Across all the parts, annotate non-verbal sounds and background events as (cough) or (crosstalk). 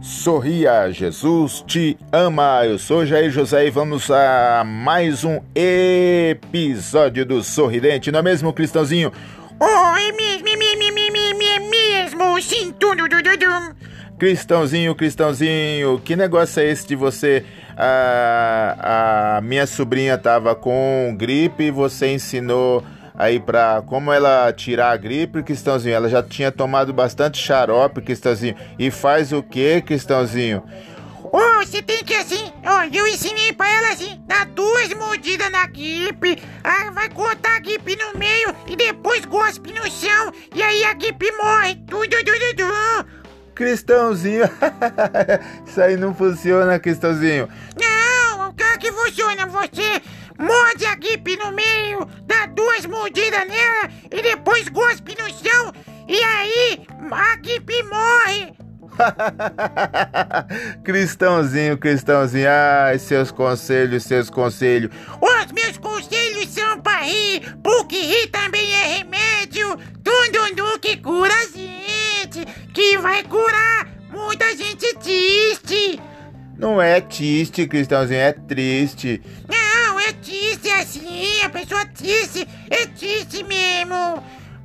Sorria, Jesus te ama. Eu sou Jair José e vamos a mais um episódio do Sorridente, não é mesmo, Cristãozinho? Oh, é mesmo, é mesmo, é mesmo, é mesmo, sim, tudo, tudo, tudo. Cristãozinho, Cristãozinho, que negócio é esse de você? A, a minha sobrinha tava com gripe e você ensinou aí para como ela tirar a gripe, Cristãozinho. Ela já tinha tomado bastante xarope, Cristãozinho. E faz o que, Cristãozinho? Oh, você tem que assim, ó, eu ensinei pra ela assim, dar duas mordidas na gripe, aí vai cortar a gripe no meio e depois gospe no chão, e aí a gripe morre, tudo, tudo, tudo. Cristãozinho, (laughs) isso aí não funciona, Cristãozinho. Não, o que que funciona? Você morde a gripe no meio, dá duas mordidas nela e depois gospe no chão, e aí a morre. (laughs) cristãozinho, cristãozinho, ai, seus conselhos, seus conselhos. Os meus conselhos são pra rir, porque rir também é remédio. Tudo que cura a gente, que vai curar muita gente triste. Não é triste, cristãozinho, é triste. É triste é triste mesmo.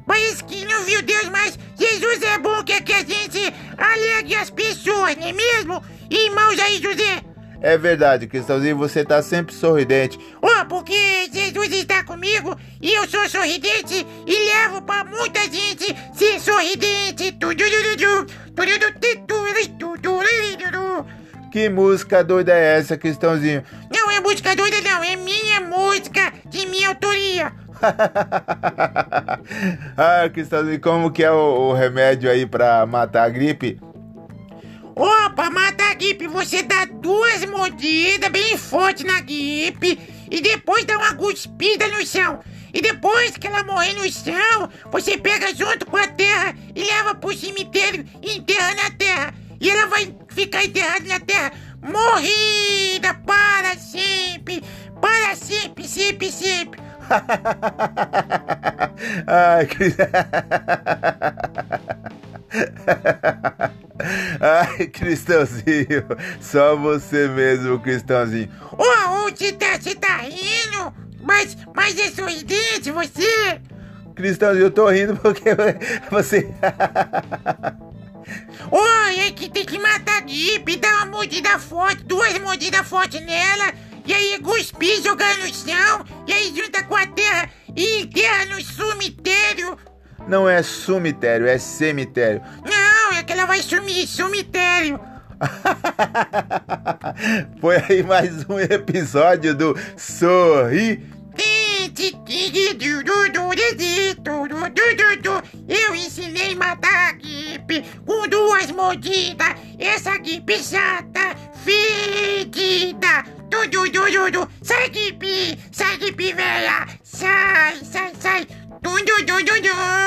Mas que não viu Deus, mas Jesus é bom, quer que a gente alegre as pessoas, não é mesmo? Irmãos aí, José. É verdade, Cristãozinho, você tá sempre sorridente. Oh, porque Jesus está comigo e eu sou sorridente e levo pra muita gente ser sorridente. Que música doida é essa, Cristãozinho? (laughs) ah, Cristãozinho, como que é o, o remédio aí pra matar a gripe? Opa, matar a gripe, você dá duas mordidas bem forte na gripe e depois dá uma cuspida no chão. E depois que ela morrer no chão, você pega junto com a terra e leva pro cemitério e enterra na terra. E ela vai ficar enterrada na terra, morrida para sempre, para sempre, sempre, sempre. Ai. Ai, Cristãozinho, só você mesmo, Cristãozinho. Ô, oh, você tá, você tá rindo? Mas, mas é sorridente você? Cristãozinho, eu tô rindo porque você... Oi, é que tem que matar a gripe, dar uma mordida forte, duas mordidas fortes nela, e aí cuspir, jogar no chão, e aí junta com a terra e enterra no cemitério. Não é cemitério, é cemitério. Não, é que ela vai sumir, cemitério. (laughs) Foi aí mais um episódio do Sorri. Eu ensinei a matar a gripe com duas mordidas. Essa gripe chata, fedida. Tudo, tudo, tudo. Sai, gripe, sai, gripe velha. Sai, sai, sai. Tudo, tudo, tudo.